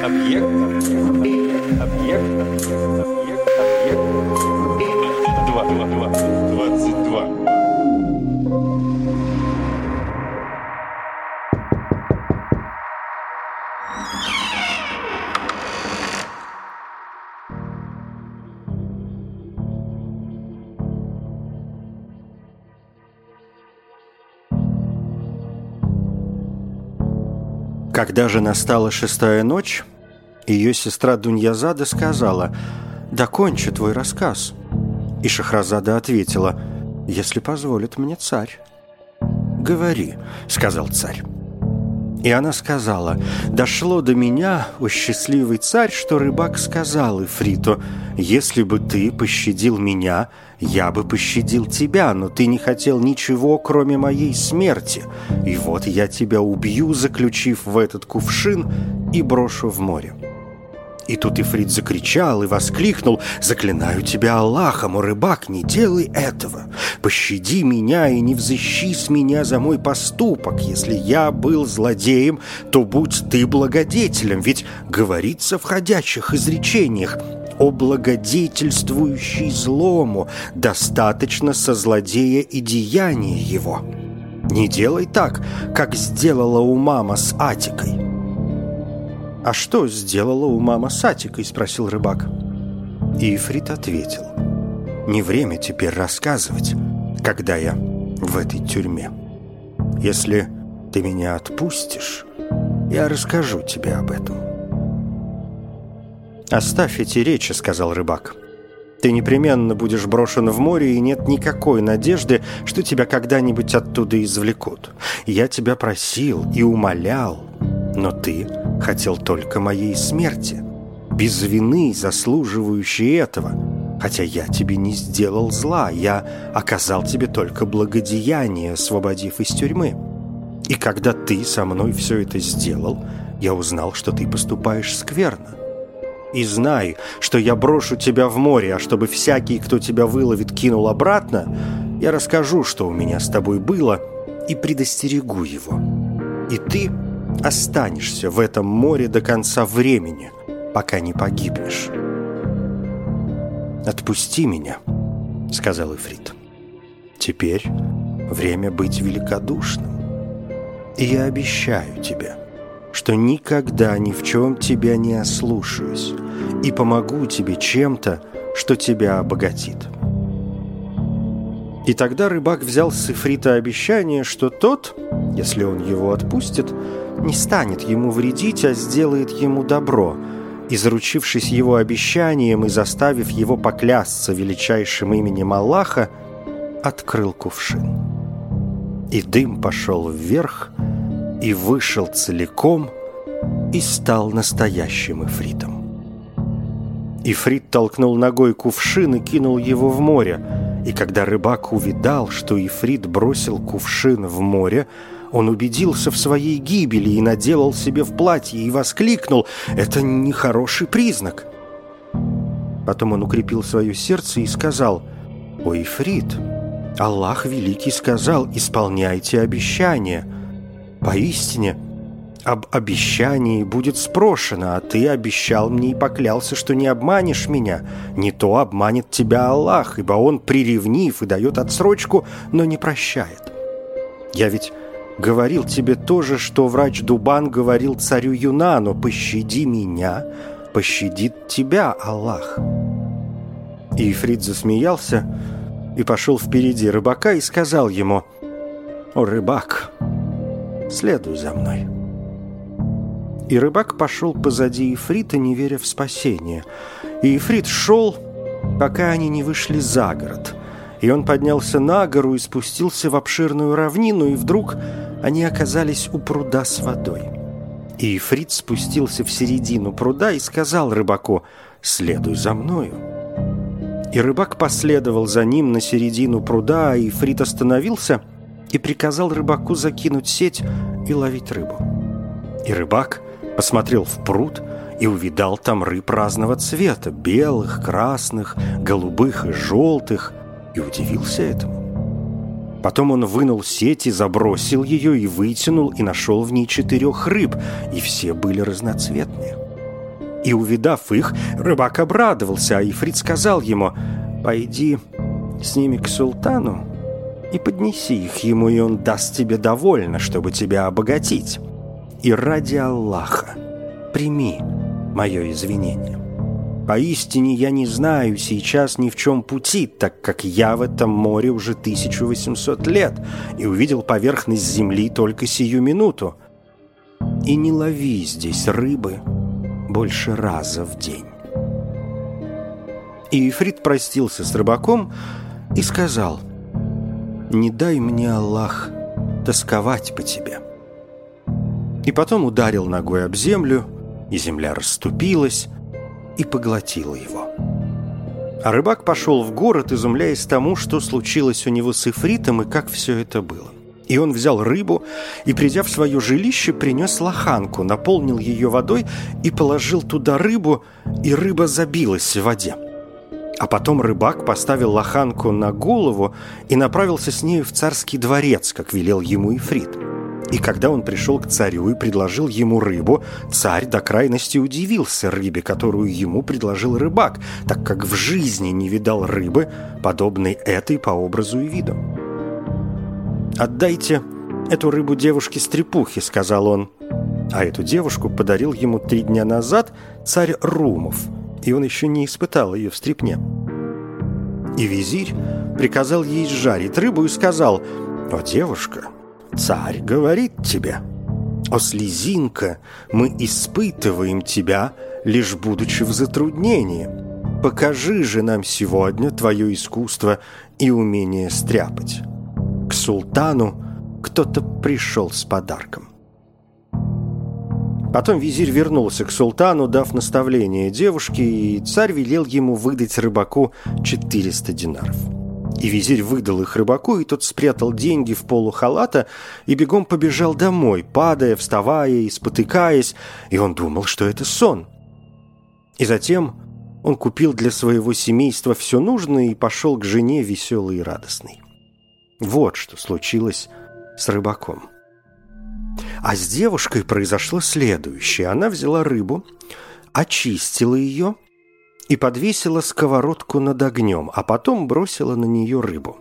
Объект. Объект. Объект. Объект. два, два, 22. два. Когда же настала шестая ночь, ее сестра Дуньязада сказала «Докончи твой рассказ». И Шахразада ответила «Если позволит мне царь». «Говори», — сказал царь. И она сказала, «Дошло до меня, о счастливый царь, что рыбак сказал Ифриту, если бы ты пощадил меня, я бы пощадил тебя, но ты не хотел ничего, кроме моей смерти. И вот я тебя убью, заключив в этот кувшин, и брошу в море». И тут Ифрит закричал и воскликнул «Заклинаю тебя Аллахом, о рыбак, не делай этого! Пощади меня и не взыщи с меня за мой поступок! Если я был злодеем, то будь ты благодетелем, ведь говорится в ходячих изречениях о благодетельствующий злому, достаточно со злодея и деяния его. Не делай так, как сделала у мама с Атикой». «А что сделала у мама с Атикой?» – спросил рыбак. И Ифрит ответил. «Не время теперь рассказывать, когда я в этой тюрьме. Если ты меня отпустишь, я расскажу тебе об этом». «Оставь эти речи», — сказал рыбак. «Ты непременно будешь брошен в море, и нет никакой надежды, что тебя когда-нибудь оттуда извлекут. Я тебя просил и умолял, но ты хотел только моей смерти, без вины, заслуживающей этого. Хотя я тебе не сделал зла, я оказал тебе только благодеяние, освободив из тюрьмы. И когда ты со мной все это сделал, я узнал, что ты поступаешь скверно. И знай, что я брошу тебя в море, а чтобы всякий, кто тебя выловит, кинул обратно, я расскажу, что у меня с тобой было, и предостерегу его. И ты останешься в этом море до конца времени, пока не погибнешь. «Отпусти меня», — сказал Ифрит. «Теперь время быть великодушным. И я обещаю тебе, что никогда ни в чем тебя не ослушаюсь и помогу тебе чем-то, что тебя обогатит». И тогда рыбак взял с Ифрита обещание, что тот, если он его отпустит, не станет ему вредить, а сделает ему добро, и, заручившись его обещанием и заставив его поклясться величайшим именем Аллаха, открыл кувшин. И дым пошел вверх, и вышел целиком, и стал настоящим ифритом. Ифрит толкнул ногой кувшин и кинул его в море, и когда рыбак увидал, что Ифрит бросил кувшин в море, он убедился в своей гибели и наделал себе в платье и воскликнул «Это нехороший признак». Потом он укрепил свое сердце и сказал «О, Ифрит, Аллах Великий сказал, исполняйте обещания. Поистине, об обещании будет спрошено, а ты обещал мне и поклялся, что не обманешь меня. Не то обманет тебя Аллах, ибо Он приревнив и дает отсрочку, но не прощает. Я ведь говорил тебе то же, что врач Дубан говорил царю Юнану, пощади меня, пощадит тебя Аллах. И Ифрит засмеялся и пошел впереди рыбака и сказал ему, «О, рыбак, следуй за мной». И рыбак пошел позади Ифрита, не веря в спасение. И Ифрит шел, пока они не вышли за город. И он поднялся на гору и спустился в обширную равнину, и вдруг они оказались у пруда с водой. И Ифрит спустился в середину пруда и сказал рыбаку «Следуй за мною». И рыбак последовал за ним на середину пруда, а Ифрит остановился и приказал рыбаку закинуть сеть и ловить рыбу. И рыбак посмотрел в пруд и увидал там рыб разного цвета, белых, красных, голубых и желтых, и удивился этому. Потом он вынул сеть и забросил ее, и вытянул, и нашел в ней четырех рыб, и все были разноцветные. И, увидав их, рыбак обрадовался, а Ифрит сказал ему, «Пойди с ними к султану и поднеси их ему, и он даст тебе довольно, чтобы тебя обогатить. И ради Аллаха прими мое извинение». Поистине я не знаю сейчас ни в чем пути, так как я в этом море уже 1800 лет и увидел поверхность земли только сию минуту. И не лови здесь рыбы больше раза в день. И Ифрит простился с рыбаком и сказал, «Не дай мне, Аллах, тосковать по тебе». И потом ударил ногой об землю, и земля расступилась, и поглотила его. А рыбак пошел в город, изумляясь тому, что случилось у него с Ифритом и как все это было. И он взял рыбу и, придя в свое жилище, принес лоханку, наполнил ее водой и положил туда рыбу, и рыба забилась в воде. А потом рыбак поставил лоханку на голову и направился с нею в царский дворец, как велел ему Ифрит. И когда он пришел к царю и предложил ему рыбу, царь до крайности удивился рыбе, которую ему предложил рыбак, так как в жизни не видал рыбы, подобной этой по образу и виду. «Отдайте эту рыбу девушке-стрепухе», — сказал он. А эту девушку подарил ему три дня назад царь Румов, и он еще не испытал ее в стрепне. И визирь приказал ей жарить рыбу и сказал, «О, девушка, Царь говорит тебе, «О, слезинка, мы испытываем тебя, лишь будучи в затруднении. Покажи же нам сегодня твое искусство и умение стряпать». К султану кто-то пришел с подарком. Потом визирь вернулся к султану, дав наставление девушке, и царь велел ему выдать рыбаку 400 динаров. И визирь выдал их рыбаку, и тот спрятал деньги в полу халата и бегом побежал домой, падая, вставая и спотыкаясь, и он думал, что это сон. И затем он купил для своего семейства все нужное и пошел к жене веселый и радостный. Вот что случилось с рыбаком. А с девушкой произошло следующее. Она взяла рыбу, очистила ее – и подвесила сковородку над огнем, а потом бросила на нее рыбу.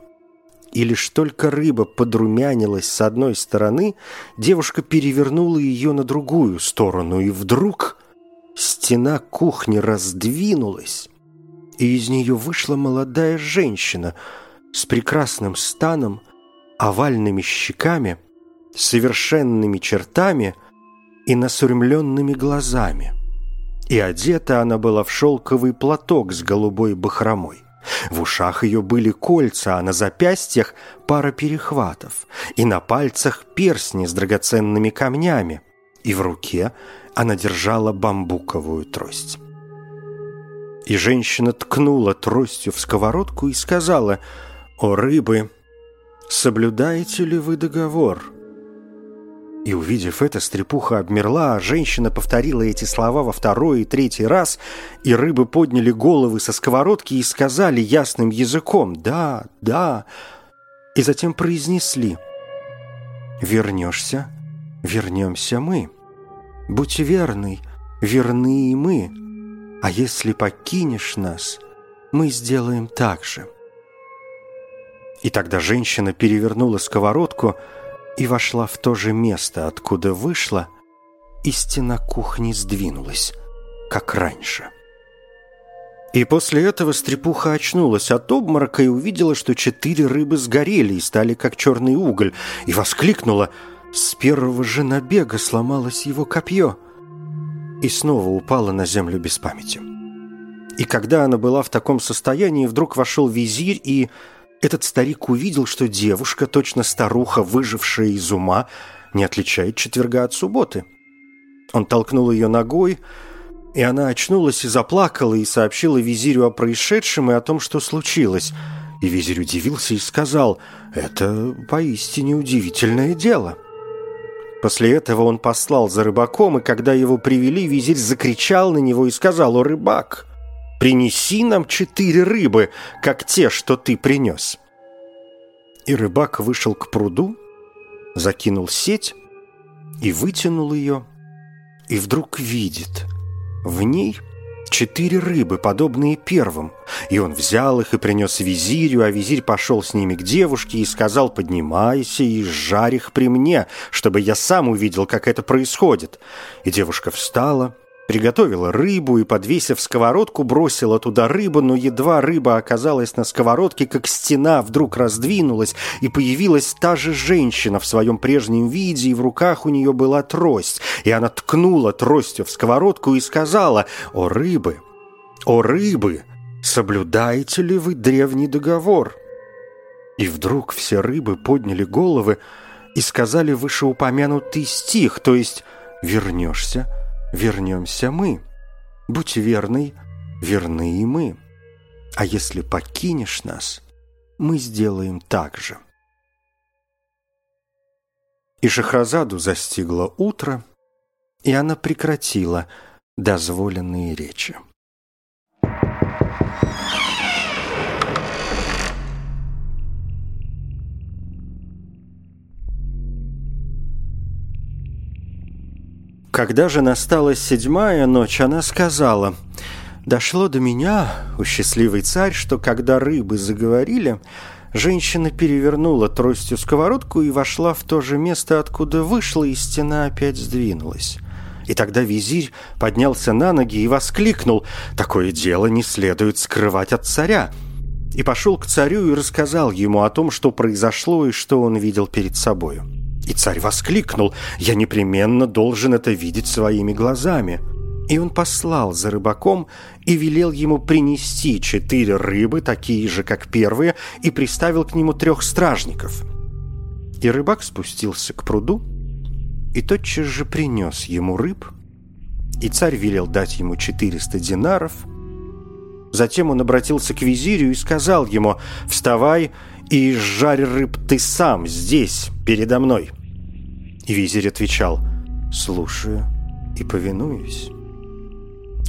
И лишь только рыба подрумянилась с одной стороны, девушка перевернула ее на другую сторону, и вдруг стена кухни раздвинулась, и из нее вышла молодая женщина с прекрасным станом, овальными щеками, совершенными чертами и насурмленными глазами – и одета она была в шелковый платок с голубой бахромой. В ушах ее были кольца, а на запястьях пара перехватов, и на пальцах перстни с драгоценными камнями, и в руке она держала бамбуковую трость. И женщина ткнула тростью в сковородку и сказала, «О, рыбы, соблюдаете ли вы договор?» И увидев это, стрепуха обмерла, а женщина повторила эти слова во второй и третий раз, и рыбы подняли головы со сковородки и сказали ясным языком «Да, да», и затем произнесли «Вернешься, вернемся мы. Будь верный, верны и мы, а если покинешь нас, мы сделаем так же». И тогда женщина перевернула сковородку, и вошла в то же место, откуда вышла, и стена кухни сдвинулась, как раньше. И после этого стрепуха очнулась от обморока и увидела, что четыре рыбы сгорели и стали как черный уголь, и воскликнула «С первого же набега сломалось его копье!» и снова упала на землю без памяти. И когда она была в таком состоянии, вдруг вошел визирь и этот старик увидел, что девушка, точно старуха, выжившая из ума, не отличает четверга от субботы. Он толкнул ее ногой, и она очнулась и заплакала, и сообщила визирю о происшедшем и о том, что случилось. И визирь удивился и сказал, «Это поистине удивительное дело». После этого он послал за рыбаком, и когда его привели, визирь закричал на него и сказал, «О, рыбак, принеси нам четыре рыбы, как те, что ты принес». И рыбак вышел к пруду, закинул сеть и вытянул ее, и вдруг видит, в ней четыре рыбы, подобные первым. И он взял их и принес визирю, а визирь пошел с ними к девушке и сказал, поднимайся и жарь их при мне, чтобы я сам увидел, как это происходит. И девушка встала, Приготовила рыбу и, подвесив сковородку, бросила туда рыбу, но едва рыба оказалась на сковородке, как стена вдруг раздвинулась, и появилась та же женщина в своем прежнем виде, и в руках у нее была трость. И она ткнула тростью в сковородку и сказала «О, рыбы! О, рыбы! Соблюдаете ли вы древний договор?» И вдруг все рыбы подняли головы и сказали вышеупомянутый стих, то есть «Вернешься?» Вернемся мы. Будь верный, верны и мы. А если покинешь нас, мы сделаем так же. И Шахразаду застигло утро, и она прекратила дозволенные речи. Когда же настала седьмая ночь, она сказала, «Дошло до меня, у счастливый царь, что когда рыбы заговорили, женщина перевернула тростью сковородку и вошла в то же место, откуда вышла, и стена опять сдвинулась». И тогда визирь поднялся на ноги и воскликнул, «Такое дело не следует скрывать от царя!» И пошел к царю и рассказал ему о том, что произошло и что он видел перед собою. И царь воскликнул, «Я непременно должен это видеть своими глазами». И он послал за рыбаком и велел ему принести четыре рыбы, такие же, как первые, и приставил к нему трех стражников. И рыбак спустился к пруду и тотчас же принес ему рыб, и царь велел дать ему четыреста динаров. Затем он обратился к визирю и сказал ему, «Вставай и жарь рыб ты сам здесь, передо мной». И визирь отвечал, «Слушаю и повинуюсь».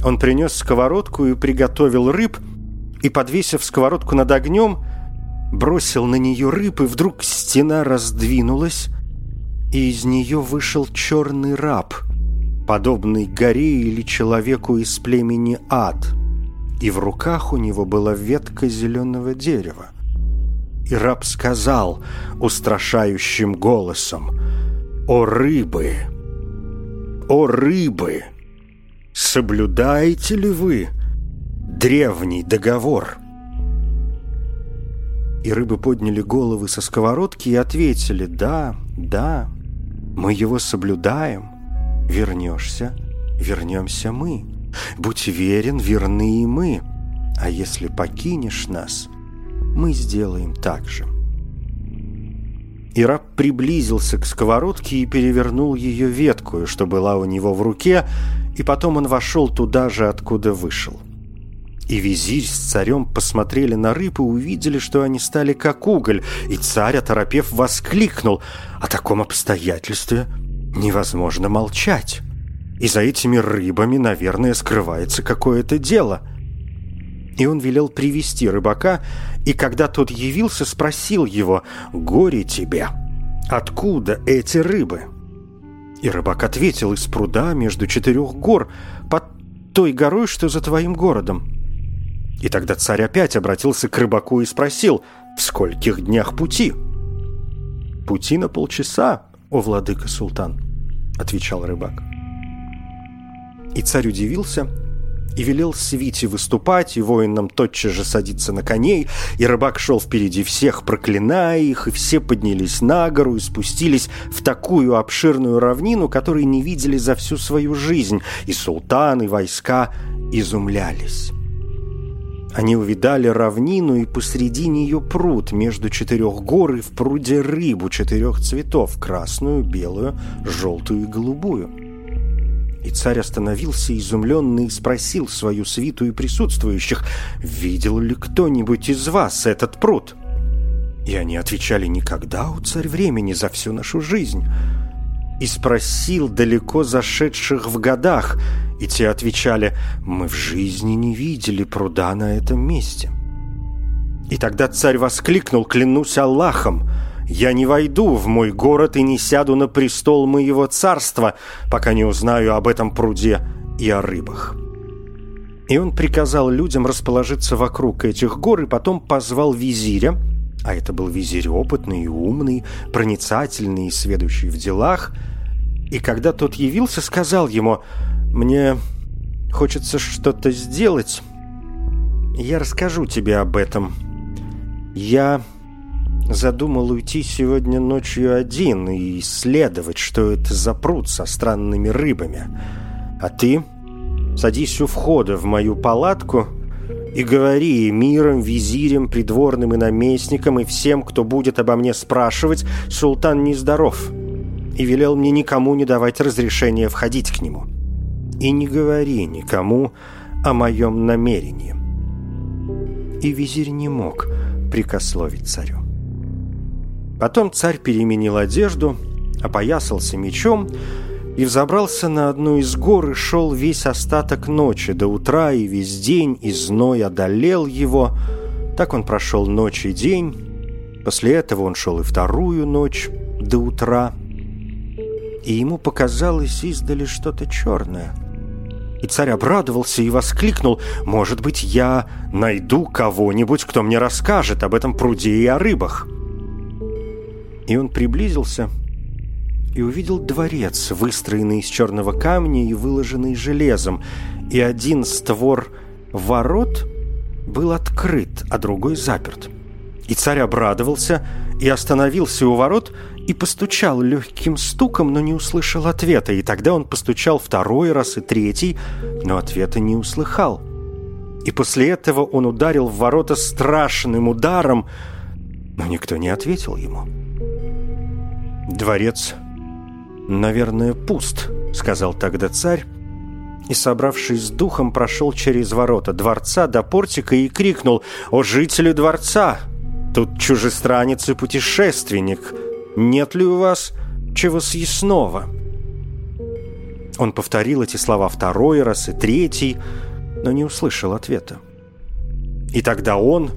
Он принес сковородку и приготовил рыб, и, подвесив сковородку над огнем, бросил на нее рыб, и вдруг стена раздвинулась, и из нее вышел черный раб, подобный горе или человеку из племени Ад, и в руках у него была ветка зеленого дерева. И раб сказал устрашающим голосом, «О рыбы! О рыбы! Соблюдаете ли вы древний договор?» И рыбы подняли головы со сковородки и ответили «Да, да, мы его соблюдаем. Вернешься, вернемся мы. Будь верен, верны и мы. А если покинешь нас, мы сделаем так же. И раб приблизился к сковородке и перевернул ее ветку, что была у него в руке, и потом он вошел туда же, откуда вышел. И визирь с царем посмотрели на рыб и увидели, что они стали как уголь, и царь, оторопев, воскликнул. О таком обстоятельстве невозможно молчать. И за этими рыбами, наверное, скрывается какое-то дело – и он велел привести рыбака, и когда тот явился, спросил его «Горе тебе! Откуда эти рыбы?» И рыбак ответил «Из пруда между четырех гор, под той горой, что за твоим городом». И тогда царь опять обратился к рыбаку и спросил «В скольких днях пути?» «Пути на полчаса, о владыка султан», — отвечал рыбак. И царь удивился — и велел свите выступать, и воинам тотчас же садиться на коней, и рыбак шел впереди всех, проклиная их, и все поднялись на гору и спустились в такую обширную равнину, которой не видели за всю свою жизнь, и султан, и войска изумлялись. Они увидали равнину и посреди нее пруд. Между четырех гор и в пруде рыбу четырех цветов – красную, белую, желтую и голубую – и царь остановился изумленный и спросил свою свиту и присутствующих, «Видел ли кто-нибудь из вас этот пруд?» И они отвечали, «Никогда, у царь времени, за всю нашу жизнь». И спросил далеко зашедших в годах, и те отвечали, «Мы в жизни не видели пруда на этом месте». И тогда царь воскликнул, «Клянусь Аллахом!» Я не войду в мой город и не сяду на престол моего царства, пока не узнаю об этом пруде и о рыбах». И он приказал людям расположиться вокруг этих гор и потом позвал визиря, а это был визирь опытный и умный, проницательный и сведущий в делах, и когда тот явился, сказал ему, «Мне хочется что-то сделать, я расскажу тебе об этом. Я задумал уйти сегодня ночью один и исследовать, что это за пруд со странными рыбами. А ты садись у входа в мою палатку и говори миром, визирем, придворным и наместникам и всем, кто будет обо мне спрашивать, султан нездоров, и велел мне никому не давать разрешения входить к нему. И не говори никому о моем намерении. И визирь не мог прикословить царю. Потом царь переменил одежду, опоясался мечом и взобрался на одну из гор и шел весь остаток ночи до утра, и весь день, и зной одолел его. Так он прошел ночь и день. После этого он шел и вторую ночь до утра. И ему показалось издали что-то черное. И царь обрадовался и воскликнул, «Может быть, я найду кого-нибудь, кто мне расскажет об этом пруде и о рыбах». И он приблизился и увидел дворец, выстроенный из черного камня и выложенный железом, и один створ ворот был открыт, а другой заперт. И царь обрадовался и остановился у ворот и постучал легким стуком, но не услышал ответа. И тогда он постучал второй раз и третий, но ответа не услыхал. И после этого он ударил в ворота страшным ударом, но никто не ответил ему. Дворец, наверное, пуст, сказал тогда царь, и, собравшись с духом, прошел через ворота дворца до портика и крикнул «О, жители дворца! Тут чужестранец и путешественник! Нет ли у вас чего съестного?» Он повторил эти слова второй раз и третий, но не услышал ответа. И тогда он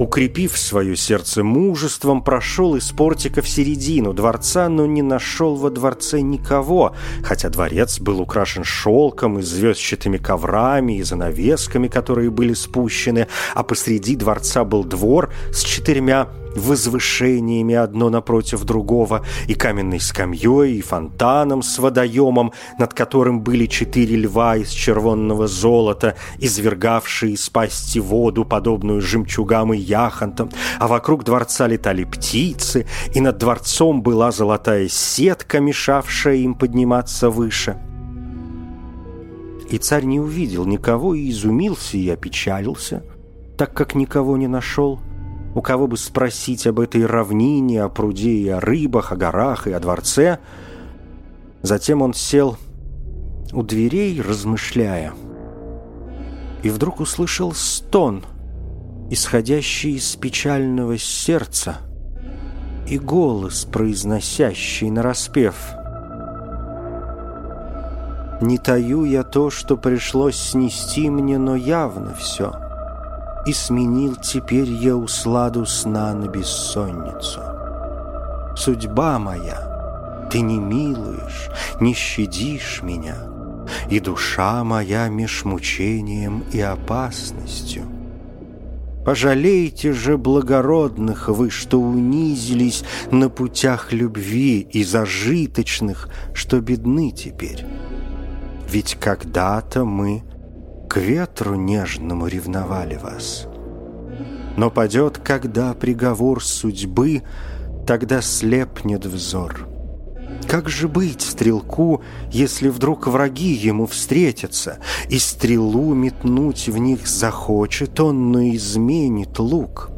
укрепив свое сердце мужеством, прошел из портика в середину дворца, но не нашел во дворце никого, хотя дворец был украшен шелком и звездчатыми коврами и занавесками, которые были спущены, а посреди дворца был двор с четырьмя возвышениями одно напротив другого, и каменной скамьей, и фонтаном с водоемом, над которым были четыре льва из червонного золота, извергавшие из пасти воду, подобную жемчугам и яхонтам, а вокруг дворца летали птицы, и над дворцом была золотая сетка, мешавшая им подниматься выше. И царь не увидел никого и изумился и опечалился, так как никого не нашел – у кого бы спросить об этой равнине, о пруде и о рыбах, о горах и о дворце. Затем он сел у дверей, размышляя, и вдруг услышал стон, исходящий из печального сердца, и голос, произносящий нараспев. «Не таю я то, что пришлось снести мне, но явно все» и сменил теперь я усладу сна на бессонницу. Судьба моя, ты не милуешь, не щадишь меня, и душа моя меж мучением и опасностью. Пожалейте же благородных вы, что унизились на путях любви и зажиточных, что бедны теперь. Ведь когда-то мы к ветру нежному ревновали вас. Но падет, когда приговор судьбы, тогда слепнет взор. Как же быть стрелку, если вдруг враги ему встретятся, и стрелу метнуть в них захочет он, но изменит лук?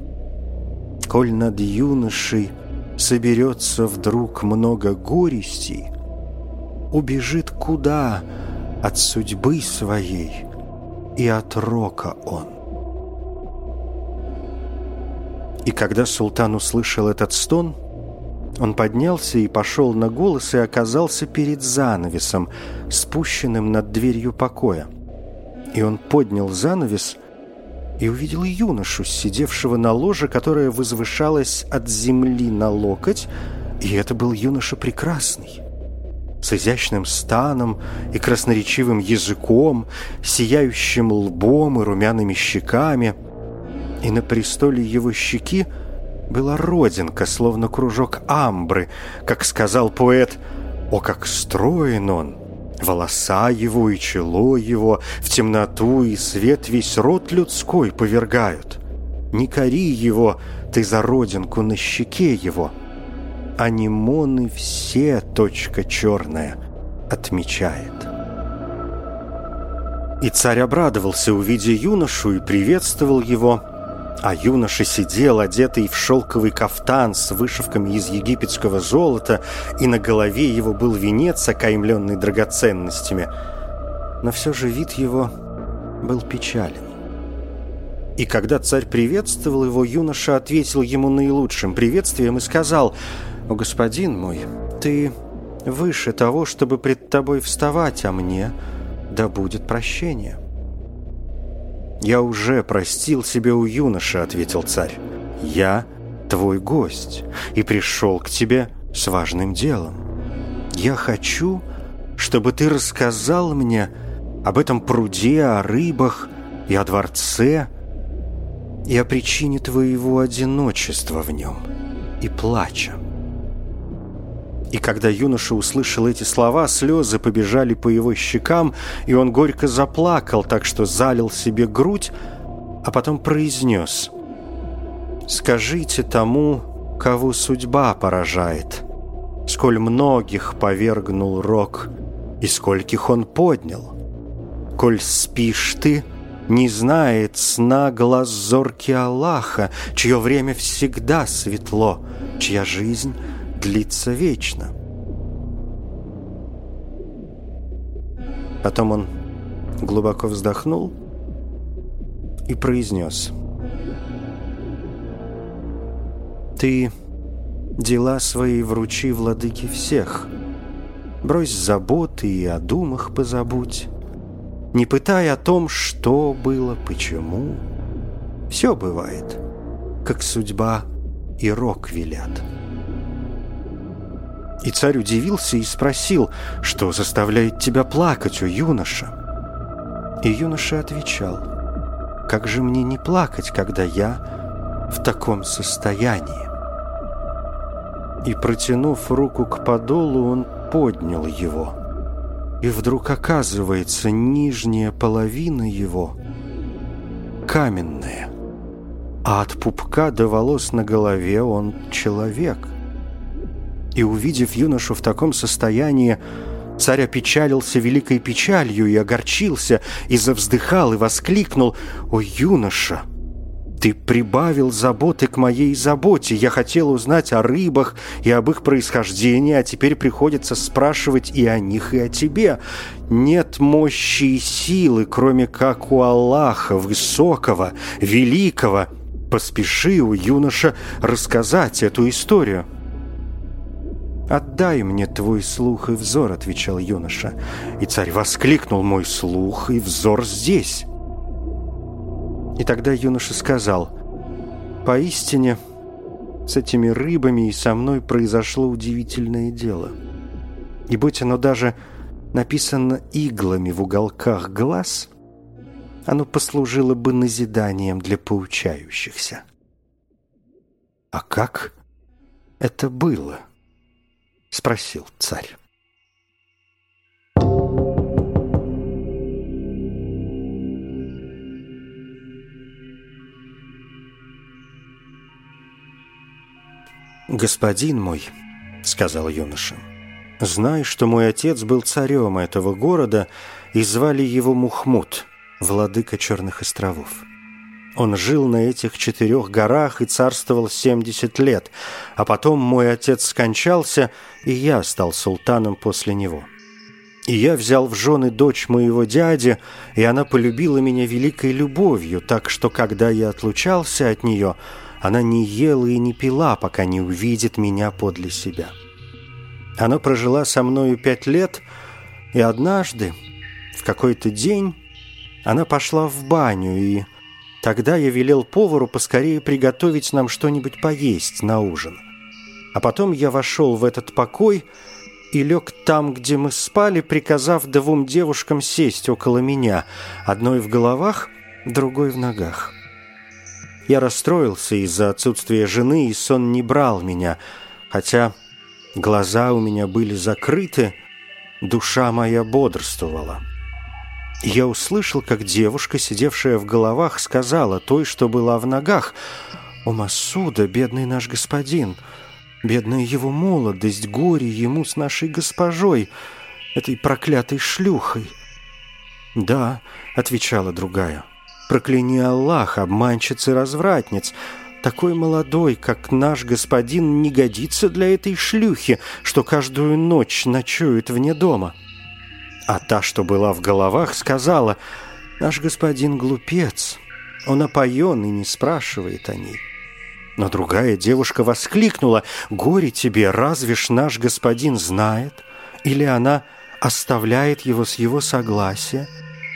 Коль над юношей соберется вдруг много горестей, убежит куда от судьбы своей — и от рока он. И когда султан услышал этот стон, он поднялся и пошел на голос и оказался перед занавесом, спущенным над дверью покоя. И он поднял занавес и увидел юношу, сидевшего на ложе, которое возвышалось от земли на локоть, и это был юноша прекрасный. С изящным станом и красноречивым языком, сияющим лбом и румяными щеками. И на престоле его щеки была родинка, словно кружок амбры, как сказал поэт «О, как строен он!» Волоса его и чело его в темноту и свет весь род людской повергают. Не кори его ты за родинку на щеке его — анимоны все точка черная отмечает. И царь обрадовался, увидя юношу, и приветствовал его, а юноша сидел, одетый в шелковый кафтан с вышивками из египетского золота, и на голове его был венец, окаймленный драгоценностями. Но все же вид его был печален. И когда царь приветствовал его, юноша ответил ему наилучшим приветствием и сказал – «О, господин мой, ты выше того, чтобы пред тобой вставать, а мне да будет прощение». «Я уже простил себе у юноши», — ответил царь. «Я твой гость и пришел к тебе с важным делом. Я хочу, чтобы ты рассказал мне об этом пруде, о рыбах и о дворце, и о причине твоего одиночества в нем и плача. И когда юноша услышал эти слова, слезы побежали по его щекам, и он горько заплакал, так что залил себе грудь, а потом произнес «Скажите тому, кого судьба поражает, сколь многих повергнул рок, и скольких он поднял. Коль спишь ты, не знает сна глаз зорки Аллаха, чье время всегда светло, чья жизнь — длится вечно. Потом он глубоко вздохнул и произнес. «Ты дела свои вручи владыке всех. Брось заботы и о думах позабудь. Не пытай о том, что было, почему. Все бывает, как судьба и рок велят». И царь удивился и спросил, что заставляет тебя плакать, о юноша? И юноша отвечал, как же мне не плакать, когда я в таком состоянии? И, протянув руку к подолу, он поднял его. И вдруг оказывается, нижняя половина его каменная, а от пупка до волос на голове он человек — и увидев юношу в таком состоянии, царь опечалился великой печалью и огорчился, и завздыхал, и воскликнул «О, юноша!» Ты прибавил заботы к моей заботе. Я хотел узнать о рыбах и об их происхождении, а теперь приходится спрашивать и о них, и о тебе. Нет мощи и силы, кроме как у Аллаха, высокого, великого. Поспеши, у юноша, рассказать эту историю. «Отдай мне твой слух и взор», — отвечал юноша. И царь воскликнул «Мой слух и взор здесь». И тогда юноша сказал «Поистине, с этими рыбами и со мной произошло удивительное дело. И будь оно даже написано иглами в уголках глаз, оно послужило бы назиданием для поучающихся». «А как это было?» — спросил царь. «Господин мой», — сказал юноша, — «знай, что мой отец был царем этого города, и звали его Мухмуд, владыка Черных островов. Он жил на этих четырех горах и царствовал 70 лет, а потом мой отец скончался, и я стал султаном после него. И я взял в жены дочь моего дяди, и она полюбила меня великой любовью, так что, когда я отлучался от нее, она не ела и не пила, пока не увидит меня подле себя. Она прожила со мною пять лет, и однажды, в какой-то день, она пошла в баню и Тогда я велел повару поскорее приготовить нам что-нибудь поесть на ужин. А потом я вошел в этот покой и лег там, где мы спали, приказав двум девушкам сесть около меня, одной в головах, другой в ногах. Я расстроился из-за отсутствия жены, и сон не брал меня, хотя глаза у меня были закрыты, душа моя бодрствовала. Я услышал, как девушка, сидевшая в головах, сказала той, что была в ногах, «О, Масуда, бедный наш господин!» Бедная его молодость, горе ему с нашей госпожой, этой проклятой шлюхой. «Да», — отвечала другая, — «прокляни Аллах, обманщиц и развратниц. Такой молодой, как наш господин, не годится для этой шлюхи, что каждую ночь ночует вне дома». А та, что была в головах, сказала, «Наш господин глупец, он опоен и не спрашивает о ней». Но другая девушка воскликнула, «Горе тебе, разве ж наш господин знает? Или она оставляет его с его согласия?»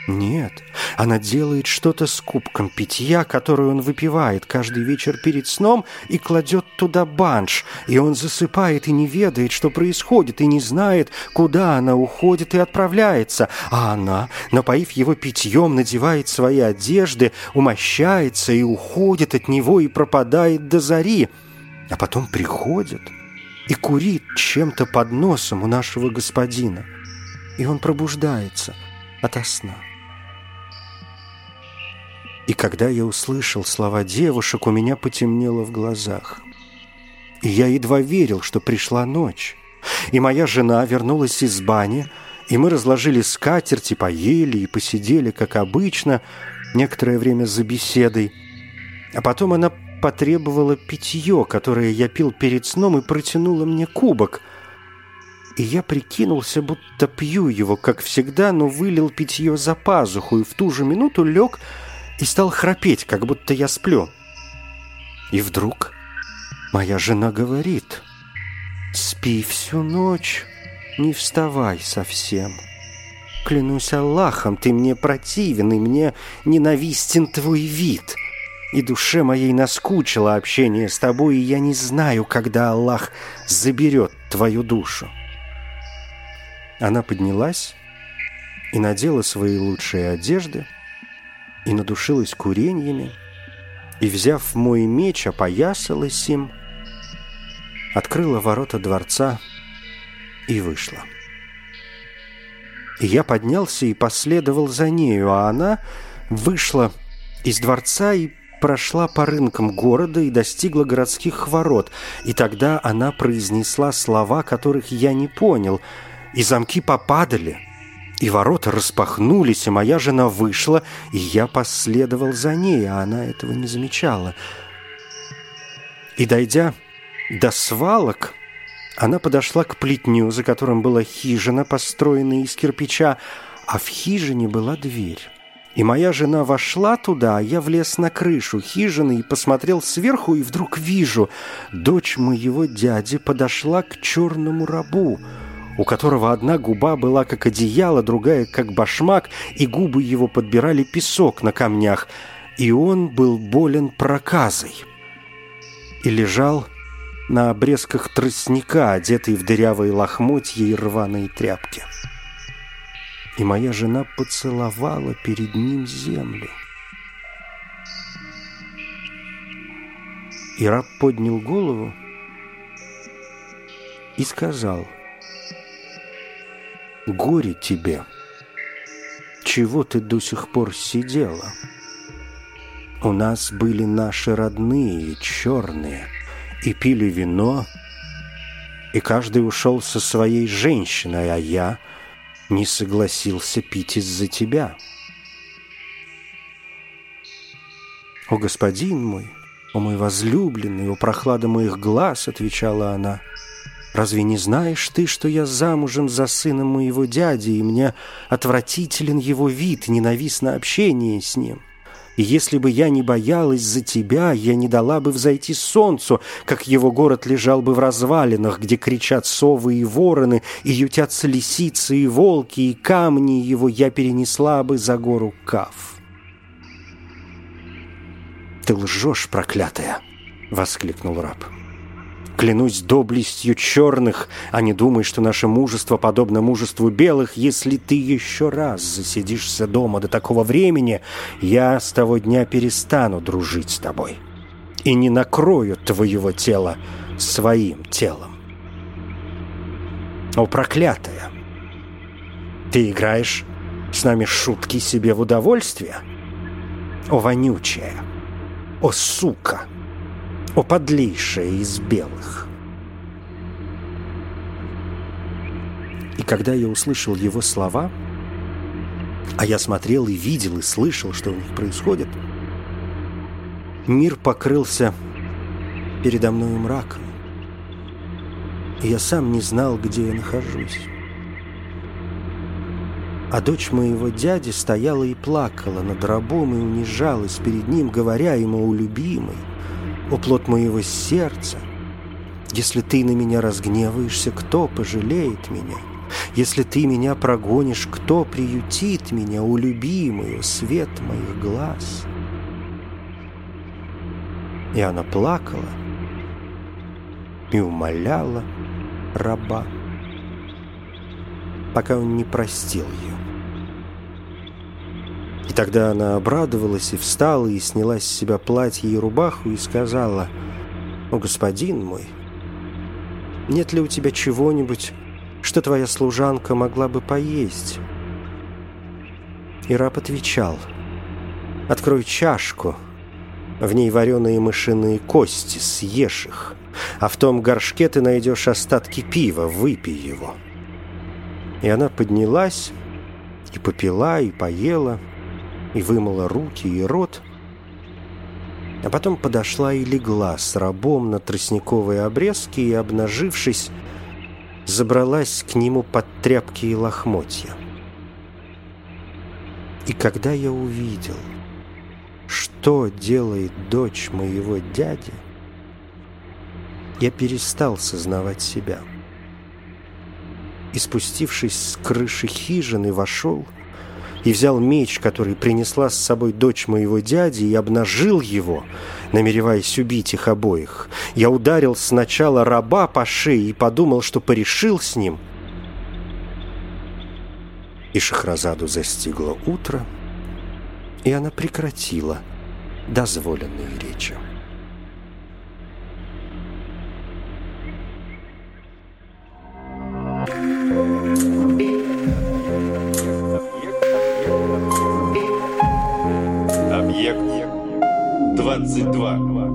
Нет, она делает что-то с кубком питья, которую он выпивает каждый вечер перед сном и кладет туда банш, и он засыпает и не ведает, что происходит, и не знает, куда она уходит и отправляется, а она, напоив его питьем, надевает свои одежды, умощается и уходит от него и пропадает до зари, а потом приходит и курит чем-то под носом у нашего господина, и он пробуждается ото сна. И когда я услышал слова девушек, у меня потемнело в глазах. И я едва верил, что пришла ночь. И моя жена вернулась из бани, и мы разложили скатерть, и поели, и посидели, как обычно, некоторое время за беседой. А потом она потребовала питье, которое я пил перед сном, и протянула мне кубок. И я прикинулся, будто пью его, как всегда, но вылил питье за пазуху, и в ту же минуту лег и стал храпеть, как будто я сплю. И вдруг моя жена говорит, «Спи всю ночь, не вставай совсем. Клянусь Аллахом, ты мне противен, и мне ненавистен твой вид». И душе моей наскучило общение с тобой, и я не знаю, когда Аллах заберет твою душу. Она поднялась и надела свои лучшие одежды, и надушилась куреньями, и, взяв мой меч, опоясалась им, открыла ворота дворца и вышла. И я поднялся и последовал за нею, а она вышла из дворца и прошла по рынкам города и достигла городских ворот, и тогда она произнесла слова, которых я не понял, и замки попадали, и ворота распахнулись, и моя жена вышла, и я последовал за ней, а она этого не замечала. И дойдя до свалок, она подошла к плетню, за которым была хижина, построенная из кирпича, а в хижине была дверь. И моя жена вошла туда, а я влез на крышу хижины и посмотрел сверху, и вдруг вижу, дочь моего дяди подошла к черному рабу — у которого одна губа была как одеяло, другая как башмак, и губы его подбирали песок на камнях, и он был болен проказой. И лежал на обрезках тростника, одетый в дырявые лохмотья и рваные тряпки. И моя жена поцеловала перед ним землю. И раб поднял голову и сказал – Горе тебе! Чего ты до сих пор сидела? У нас были наши родные, черные, и пили вино, и каждый ушел со своей женщиной, а я не согласился пить из-за тебя. «О, господин мой, о мой возлюбленный, о прохлада моих глаз!» — отвечала она — Разве не знаешь ты, что я замужем за сыном моего дяди, и мне отвратителен его вид, ненавистно общение с ним? И если бы я не боялась за тебя, я не дала бы взойти солнцу, как его город лежал бы в развалинах, где кричат совы и вороны, и ютятся лисицы и волки, и камни его я перенесла бы за гору Кав. «Ты лжешь, проклятая!» — воскликнул раб. Клянусь доблестью черных, а не думай, что наше мужество подобно мужеству белых. Если ты еще раз засидишься дома до такого времени, я с того дня перестану дружить с тобой и не накрою твоего тела своим телом. О, проклятая! Ты играешь с нами шутки себе в удовольствие? О, вонючая! О, сука! О, подлейшая из белых! И когда я услышал его слова, а я смотрел и видел, и слышал, что у них происходит, мир покрылся передо мной мраком. И я сам не знал, где я нахожусь. А дочь моего дяди стояла и плакала над рабом и унижалась перед ним, говоря ему, «О, любимый, о плод моего сердца, если ты на меня разгневаешься, кто пожалеет меня? Если ты меня прогонишь, кто приютит меня, о, любимый, о, свет моих глаз?» И она плакала и умоляла раба, пока он не простил ее. Тогда она обрадовалась и встала, и сняла с себя платье и рубаху, и сказала, «О, господин мой, нет ли у тебя чего-нибудь, что твоя служанка могла бы поесть?» И раб отвечал, «Открой чашку, в ней вареные мышиные кости, съешь их, а в том горшке ты найдешь остатки пива, выпей его». И она поднялась и попила, и поела, и вымыла руки и рот, а потом подошла и легла с рабом на тростниковой обрезке и, обнажившись, забралась к нему под тряпки и лохмотья. И когда я увидел, что делает дочь моего дяди, я перестал сознавать себя. И спустившись с крыши хижины, вошел — и взял меч, который принесла с собой дочь моего дяди, и обнажил его, намереваясь убить их обоих. Я ударил сначала раба по шее и подумал, что порешил с ним. И Шахразаду застигло утро, и она прекратила дозволенные речи. 22.